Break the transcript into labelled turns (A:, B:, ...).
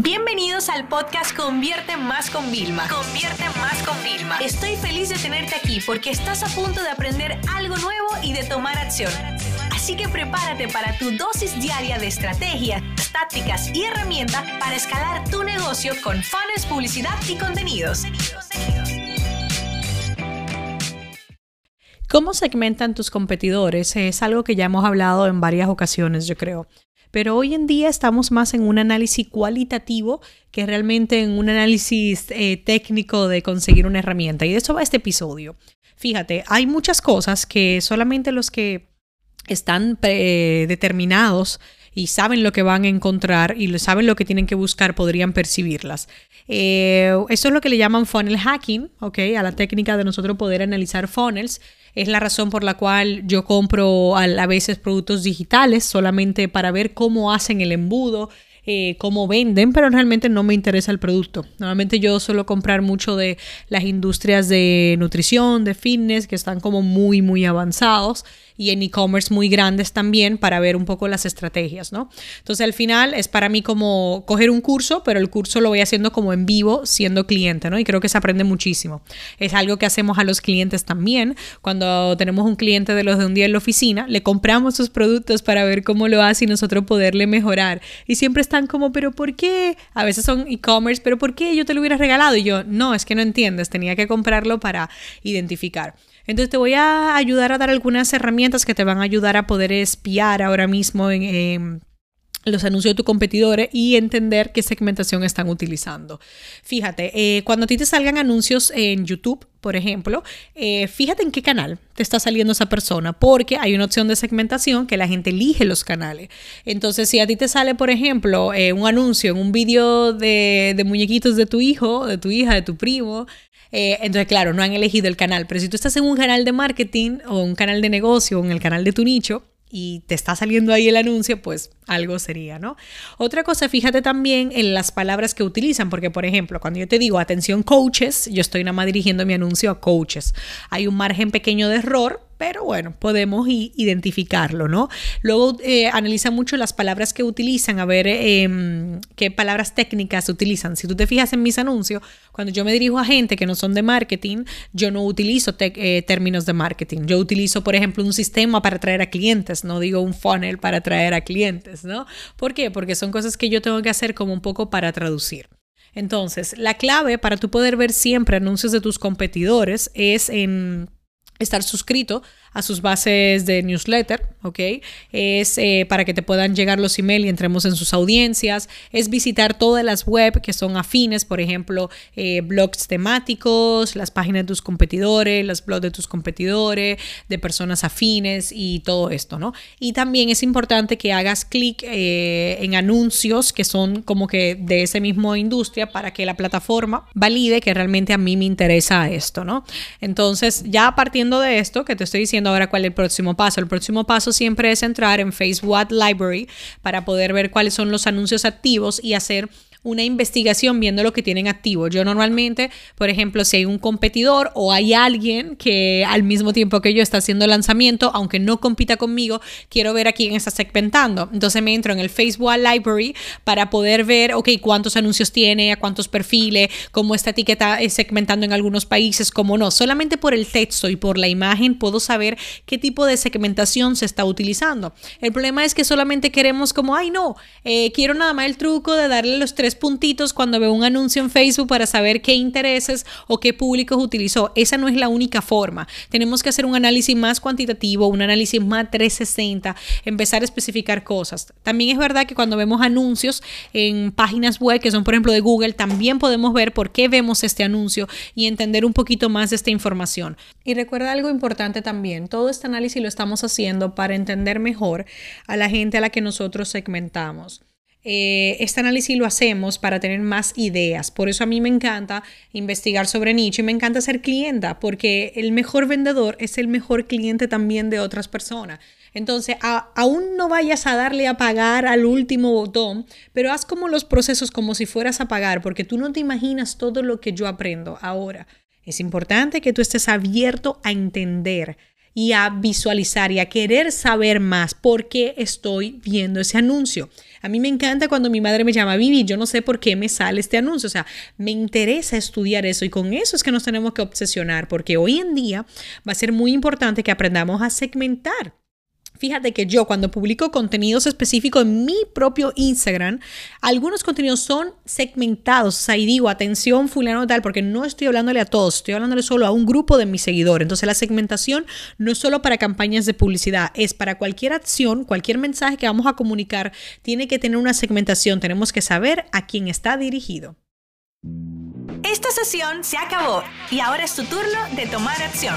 A: Bienvenidos al podcast Convierte Más con Vilma. Convierte Más con Vilma. Estoy feliz de tenerte aquí porque estás a punto de aprender algo nuevo y de tomar acción. Así que prepárate para tu dosis diaria de estrategias, tácticas y herramientas para escalar tu negocio con fans, publicidad y contenidos.
B: ¿Cómo segmentan tus competidores? Es algo que ya hemos hablado en varias ocasiones, yo creo. Pero hoy en día estamos más en un análisis cualitativo que realmente en un análisis eh, técnico de conseguir una herramienta. Y de eso va este episodio. Fíjate, hay muchas cosas que solamente los que están determinados y saben lo que van a encontrar y saben lo que tienen que buscar podrían percibirlas. Eh, eso es lo que le llaman funnel hacking, ¿ok? A la técnica de nosotros poder analizar funnels es la razón por la cual yo compro a, veces productos digitales solamente para ver cómo hacen el embudo, eh, cómo venden, pero realmente no me interesa el producto. Normalmente yo suelo comprar mucho de las industrias de nutrición, de fitness, que están como muy, muy avanzados y en e-commerce muy grandes también para ver un poco las estrategias, ¿no? Entonces al final es para mí como coger un curso, pero el curso lo voy haciendo como en vivo siendo cliente, ¿no? Y creo que se aprende muchísimo. Es algo que hacemos a los clientes también. Cuando tenemos un cliente de los de un día en la oficina, le compramos sus productos para ver cómo lo hace y nosotros poderle mejorar. Y siempre como, pero ¿por qué? A veces son e-commerce, pero ¿por qué yo te lo hubiera regalado? Y yo, no, es que no entiendes, tenía que comprarlo para identificar. Entonces te voy a ayudar a dar algunas herramientas que te van a ayudar a poder espiar ahora mismo en, los anuncios de tus competidores y entender qué segmentación están utilizando. Fíjate, eh, cuando a ti te salgan anuncios en YouTube, por ejemplo, eh, fíjate en qué canal te está saliendo esa persona, porque hay una opción de segmentación que la gente elige los canales. Entonces, si a ti te sale, por ejemplo, eh, un anuncio en un vídeo de, muñequitos de tu hijo, de tu hija, de tu primo, entonces, claro, no han elegido el canal, pero si tú estás en un canal de marketing o un canal de negocio o en el canal de tu nicho y te está saliendo ahí el anuncio, pues algo sería, ¿no? Otra cosa, fíjate también en las palabras que utilizan, porque por ejemplo, cuando yo te digo atención coaches, yo estoy nada más dirigiendo mi anuncio a coaches. Hay un margen pequeño de error, pero bueno, podemos identificarlo, ¿no? Luego eh, analiza mucho las palabras que utilizan, a ver em, qué palabras técnicas utilizan. Si tú te fijas en mis anuncios, cuando yo me dirijo a gente que no son de marketing, yo no utilizo eh, términos de marketing. Yo utilizo, por ejemplo, un sistema para atraer a clientes, no digo un funnel para atraer a clientes, ¿no? ¿Por qué? Porque son cosas que yo tengo que hacer como un poco para traducir. Entonces, la clave para tú poder ver siempre anuncios de tus competidores es en estar suscrito a sus bases de newsletter, ¿ok? Es eh, para que te puedan llegar los emails y entremos en sus audiencias. Es visitar todas las web que son afines, por ejemplo, eh, blogs temáticos, las páginas de tus competidores, los blogs de tus competidores, de personas afines y todo esto, ¿no? Y también es importante que hagas clic eh, en anuncios que son como que de esa misma industria para que la plataforma valide que realmente a mí me interesa esto, ¿no? Entonces, ya partiendo de esto que te estoy diciendo, ahora cuál es el próximo paso. El próximo paso siempre es entrar en Facebook Library para poder ver cuáles son los anuncios activos y hacer una investigación viendo lo que tienen activo. Yo normalmente, por ejemplo, si hay un competidor o hay alguien que al mismo tiempo que yo está haciendo lanzamiento, aunque no compita conmigo, quiero ver a quién está segmentando. Entonces me entro en el Facebook Library para poder ver, ok, cuántos anuncios tiene, a cuántos perfiles, cómo esta etiqueta es segmentando en algunos países, cómo no. Solamente por el texto y por la imagen puedo saber qué tipo de segmentación se está utilizando. El problema es que solamente queremos como, ay no, eh, quiero nada más el truco de darle los tres puntitos cuando veo un anuncio en Facebook para saber qué intereses o qué públicos utilizó. Esa no es la única forma. Tenemos que hacer un análisis más cuantitativo, un análisis más 360, empezar a especificar cosas. También es verdad que cuando vemos anuncios en páginas web, que son por ejemplo de Google, también podemos ver por qué vemos este anuncio y entender un poquito más de esta información. Y recuerda algo importante también, todo este análisis lo estamos haciendo para entender mejor a la gente a la que nosotros segmentamos. Eh, este análisis lo hacemos para tener más ideas. Por eso a mí me encanta investigar sobre nicho y me encanta ser clienta, porque el mejor vendedor es el mejor cliente también de otras personas. Entonces, aún no vayas a darle a pagar al último botón, pero haz como los procesos como si fueras a pagar, porque tú no te imaginas todo lo que yo aprendo ahora. Es importante que tú estés abierto a entender y a visualizar y a querer saber más por qué estoy viendo ese anuncio. A mí me encanta cuando mi madre me llama, Vivi, yo no sé por qué me sale este anuncio. O sea, me interesa estudiar eso y con eso es que nos tenemos que obsesionar porque hoy en día va a ser muy importante que aprendamos a segmentar. Fíjate que yo cuando publico contenidos específicos en mi propio Instagram, algunos contenidos son segmentados. O sea, y digo, atención fulano tal, porque no estoy hablándole a todos, estoy hablándole solo a un grupo de mis seguidores. Entonces la segmentación no es solo para campañas de publicidad, es para cualquier acción, cualquier mensaje que vamos a comunicar, tiene que tener una segmentación. Tenemos que saber a quién está dirigido.
A: Esta sesión se acabó y ahora es tu turno de tomar acción.